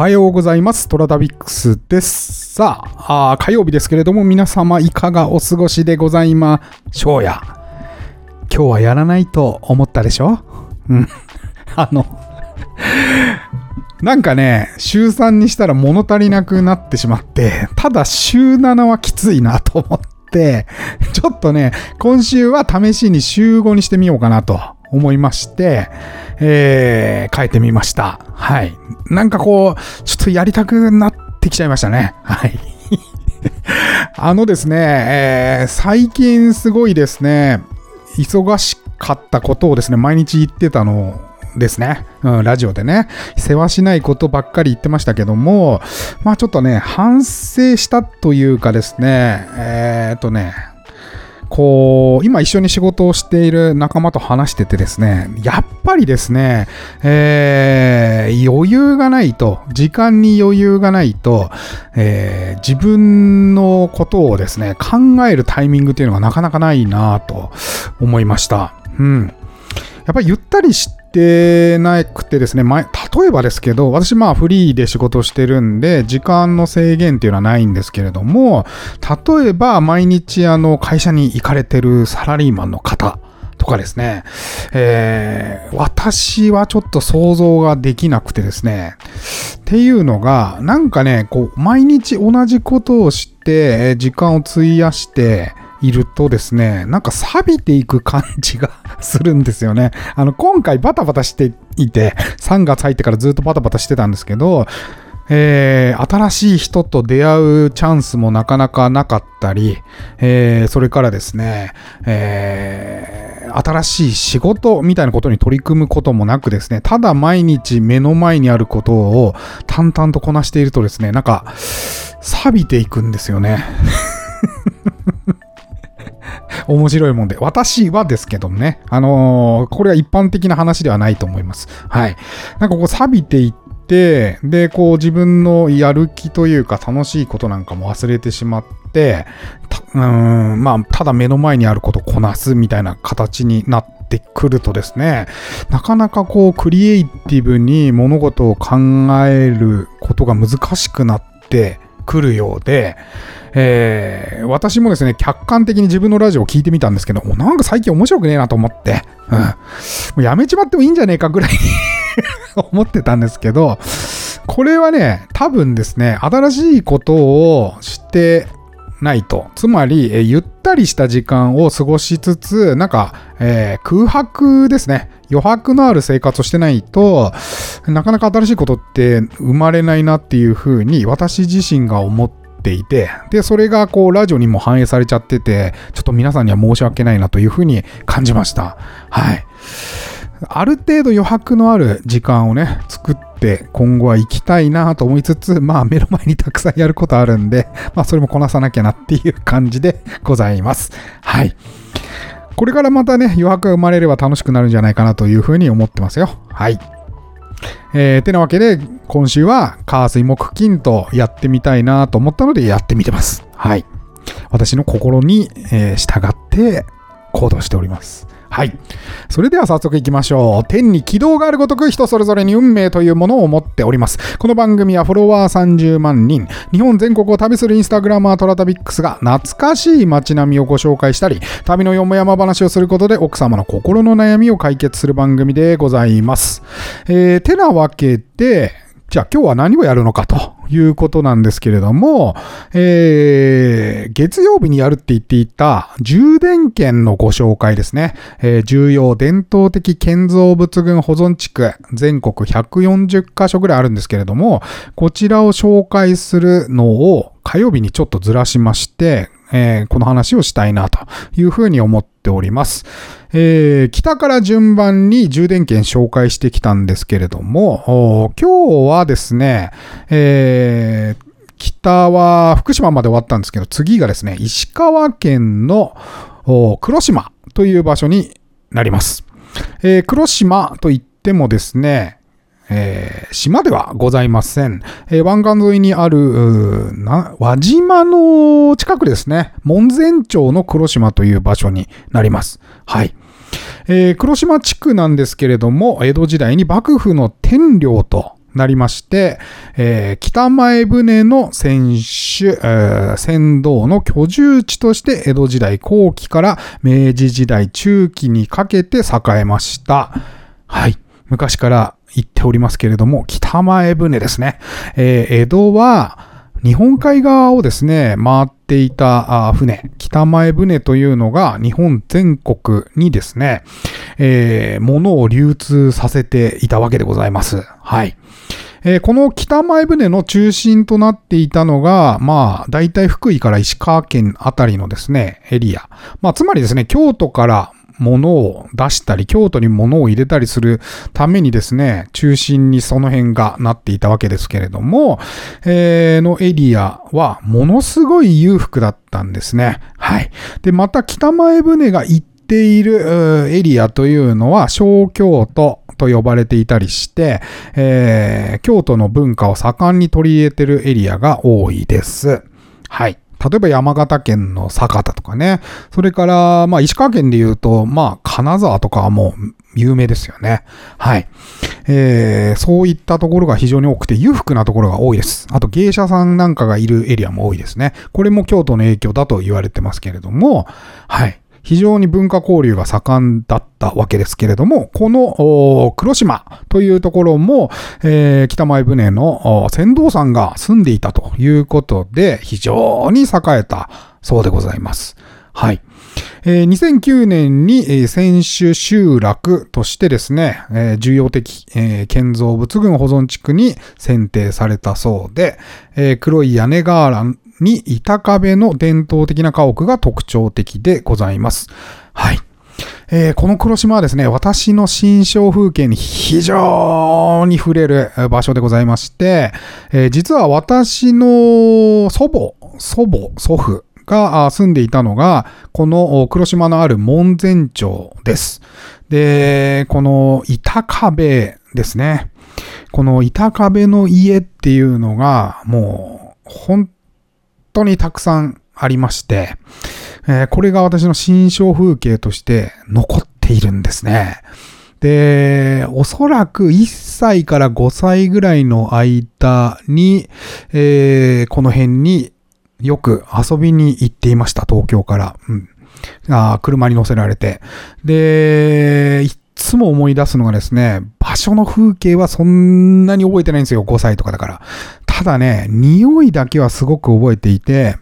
おはようございます。トラダビックスです。さあ、火曜日ですけれども、皆様いかがお過ごしでございましょうや。今日はやらないと思ったでしょ？うん。あの、なんかね、週3にしたら物足りなくなってしまって、ただ週7はきついなと思って、ちょっとね、今週は試しに週5にしてみようかなと思いまして、えー、変えてみました。はい。なんかこう、ちょっとやりたくなってきちゃいましたね。はい。あのですね、えー最近すごいですね、忙しかったことをですね、毎日言ってたのですね。うん、ラジオでね、世話しないことばっかり言ってましたけども、まあちょっとね、反省したというかですね、えーっとね、こう、今一緒に仕事をしている仲間と話しててですね、やっぱりですね、えー余裕がないと、時間に余裕がないと、えー自分のことをですね、考えるタイミングというのがなかなかないなと思いました。うん。やっぱりゆったりしてなくてですね、前例えばですけど、私まあフリーで仕事してるんで、時間の制限っていうのはないんですけれども、例えば毎日あの会社に行かれてるサラリーマンの方、とかですね、えー私はちょっと想像ができなくてですね、っていうのが、なんかね、こう、毎日同じことをして、時間を費やしているとですね、なんか錆びていく感じがするんですよね。あの、今回バタバタしていて、3月入ってからずっとバタバタしてたんですけど、えー新しい人と出会うチャンスもなかなかなかったり、えーそれからですね、えー新しい仕事みたいなことに取り組むこともなくですね、ただ毎日目の前にあることを淡々とこなしているとですね、なんか、錆びていくんですよね。面白いもんで。私はですけどもね。あのーこれは一般的な話ではないと思います。はい。なんかこう錆びていって、で、こう自分のやる気というか楽しいことなんかも忘れてしまって、うーん、まあ、ただ目の前にあることをこなすみたいな形になってくるとですね、なかなかこうクリエイティブに物事を考えることが難しくなってくるようで、えー私もですね、客観的に自分のラジオを聞いてみたんですけど、もうなんか最近面白くねえなと思って、うん、もうやめちまってもいいんじゃねえかぐらい 思ってたんですけど、これはね、多分ですね、新しいことをしてないと。つまり、えゆったりした時間を過ごしつつ、なんか、えー空白ですね。余白のある生活をしてないと、なかなか新しいことって生まれないなっていうふうに私自身が思っていて、で、それがこう、ラジオにも反映されちゃってて、ちょっと皆さんには申し訳ないなというふうに感じました。はい。ある程度余白のある時間をね、作って今後は行きたいなと思いつつ、まあ目の前にたくさんやることあるんで、まあそれもこなさなきゃなっていう感じでございます。はい。これからまたね、余白が生まれれば楽しくなるんじゃないかなというふうに思ってますよ。はい。えー、てなわけで、今週は、火水木金とやってみたいなと思ったのでやってみてます。はい。私の心に、えー従って行動しております。はい。それでは早速行きましょう。天に軌道があるごとく人それぞれに運命というものを持っております。この番組はフォロワー30万人、日本全国を旅するインスタグラマートラタビックスが懐かしい街並みをご紹介したり、旅のよもやま話をすることで奥様の心の悩みを解決する番組でございます。えー、てなわけで、じゃあ今日は何をやるのかということなんですけれども、えー月曜日にやるって言っていた充電券のご紹介ですね。えー重要伝統的建造物群保存地区全国140カ所ぐらいあるんですけれども、こちらを紹介するのを火曜日にちょっとずらしまして、えーこの話をしたいなというふうに思っております。えー北から順番に充電券紹介してきたんですけれども、今日はですね、えー北は福島まで終わったんですけど、次がですね、石川県の黒島という場所になります。えー黒島といってもですね、えー島ではございません。えー湾岸沿いにある、うーな輪島の近くですね、門前町の黒島という場所になります。はい。えー黒島地区なんですけれども、江戸時代に幕府の天領となりまして、えー北前船の船主、えー船頭の居住地として江戸時代後期から明治時代中期にかけて栄えました。はい。昔から言っておりますけれども、北前船ですね。えー江戸は、日本海側をですね、回っていた船、北前船というのが日本全国にですね、えー物を流通させていたわけでございます。はい。えーこの北前船の中心となっていたのが、まあ、大体福井から石川県あたりのですね、エリア。まあ、つまりですね、京都から物を出したり、京都に物を入れたりするためにですね、中心にその辺がなっていたわけですけれども、えーのエリアはものすごい裕福だったんですね。はい。で、また北前船が行っているエリアというのは小京都と呼ばれていたりして、えー京都の文化を盛んに取り入れてるエリアが多いです。はい。例えば山形県の酒田とかね。それから、まあ石川県で言うと、まあ金沢とかはもう有名ですよね。はい。えーそういったところが非常に多くて裕福なところが多いです。あと芸者さんなんかがいるエリアも多いですね。これも京都の影響だと言われてますけれども、はい。非常に文化交流が盛んだったわけですけれども、この黒島というところも、えー北前船の船頭さんが住んでいたということで、非常に栄えたそうでございます。はい。えー2009年に、えー選手集落としてですね、えー重要的、えー建造物群保存地区に選定されたそうで、えー黒い屋根瓦に板壁の伝統的な家屋が特徴的でございます。はい。えーこの黒島はですね、私の新象風景に非常に触れる場所でございまして、えー実は私の祖母、祖母、祖父が住んでいたのが、この黒島のある門前町です。で、この板壁ですね。この板壁の家っていうのが、もう、本当にたくさんありまして、えーこれが私の新象風景として残っているんですね。で、おそらく1歳から5歳ぐらいの間に、えーこの辺によく遊びに行っていました、東京から。うん、車に乗せられて。で、つも思い出すのがですね、場所の風景はそんなに覚えてないんですよ、5歳とかだから。ただね、匂いだけはすごく覚えていて、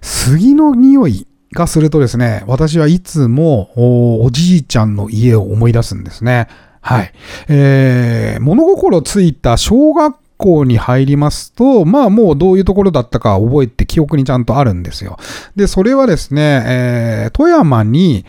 杉の匂いがするとですね、私はいつもおおじいちゃんの家を思い出すんですね。はい。えー、物心ついた小学校に入りますと、まあもうどういうところだったか覚えて記憶にちゃんとあるんですよ。で、それはですね、えー富山に、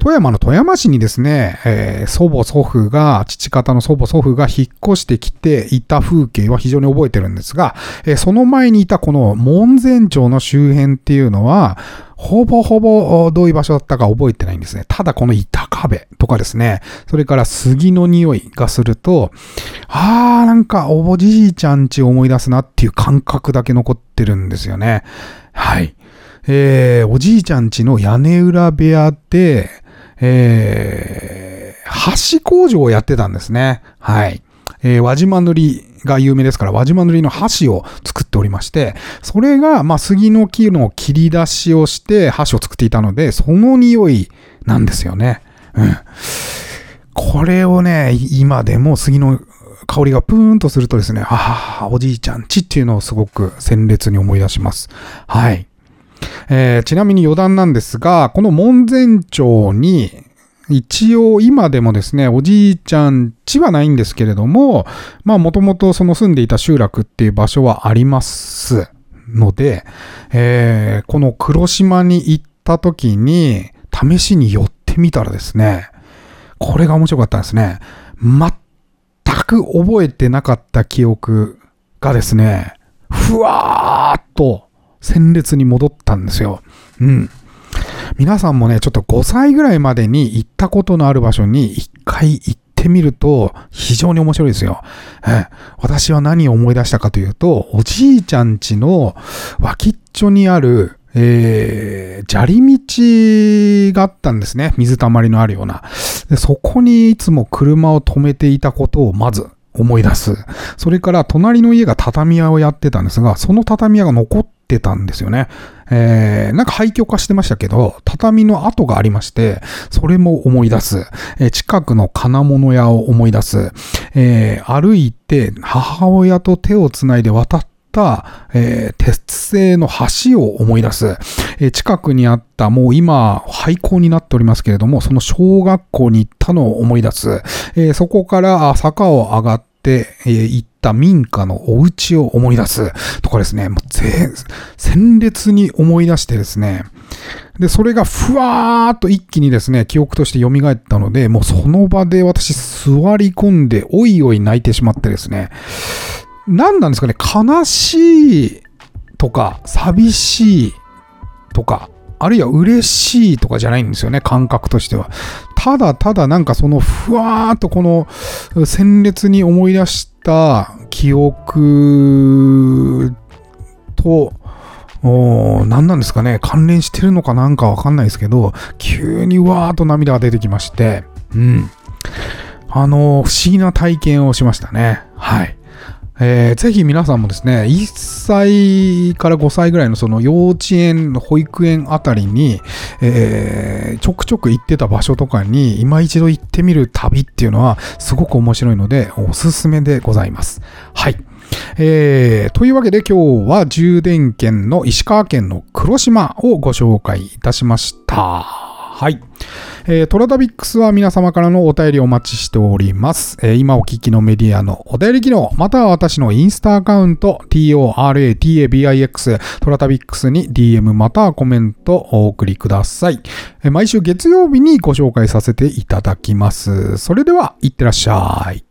富山の富山市にですね、えー祖母祖父が、父方の祖母祖父が引っ越してきていた風景は非常に覚えてるんですが、えーその前にいたこの門前町の周辺っていうのは、ほぼほぼどういう場所だったか覚えてないんですね。ただこの板壁とかですね、それから杉の匂いがすると、あーなんかおじいちゃんち思い出すなっていう感覚だけ残ってるんですよね。はい。えー、おじいちゃんちの屋根裏部屋で、えー、箸工場をやってたんですね。はい。えー輪島塗りが有名ですから、輪島塗りの箸を作っておりまして、それが、まあ、杉の木の切り出しをして箸を作っていたので、その匂いなんですよね。うん。これをね、今でも杉の香りがプーンとするとですね、ああ、おじいちゃんちっていうのをすごく鮮烈に思い出します。はい。えーちなみに余談なんですが、この門前町に、一応今でもですね、おじいちゃん家はないんですけれども、まあもともとその住んでいた集落っていう場所はありますので、えーこの黒島に行った時に試しに寄ってみたらですね、これが面白かったんですね。全く覚えてなかった記憶がですね、ふわーっと鮮烈に戻ったんですよ。うん。皆さんもね、ちょっと5歳ぐらいまでに行ったことのある場所に一回行ってみると非常に面白いですよ。私は何を思い出したかというと、おじいちゃん家の脇っちょにある、えー、砂利道があったんですね。水たまりのあるような。でそこにいつも車を止めていたことをまず思い出す。それから隣の家が畳屋をやってたんですが、その畳屋が残ってたんですよね。えー、なんか廃墟化してましたけど、畳の跡がありまして、それも思い出す。えー、近くの金物屋を思い出す。えー、歩いて母親と手をつないで渡った、えー、鉄製の橋を思い出す、えー、近くにあったもう今廃校になっておりますけれども、その小学校に行ったのを思い出す、えー、そこから坂を上がって、え、行った民家のお家を思い出すとかですね、もう、鮮烈に思い出してですね、で、それがふわーっと一気にですね、記憶として蘇ったので、もうその場で私座り込んで、おいおい泣いてしまってですね、何なんですかね、悲しいとか、寂しいとか、あるいは嬉しいとかじゃないんですよね、感覚としては。ただただなんかそのふわーっとこの鮮烈に思い出した記憶と、何なんですかね、関連してるのかなんかわかんないですけど、急にわーっと涙が出てきまして、うん。あの、不思議な体験をしましたね。はい。えー、ぜひ皆さんもですね、1歳から5歳ぐらいのその幼稚園、保育園あたりに、えー、ちょくちょく行ってた場所とかに今一度行ってみる旅っていうのはすごく面白いのでおすすめでございます。はい。えー、というわけで今日は充電圏の石川県の黒島をご紹介いたしました。はい。えー、トラタビックスは皆様からのお便りをお待ちしております。えー、今お聞きのメディアのお便り機能、または私のインスタアカウント、toratabix トラタビックスに DM またはコメントお送りください。えー、毎週月曜日にご紹介させていただきます。それでは、いってらっしゃい。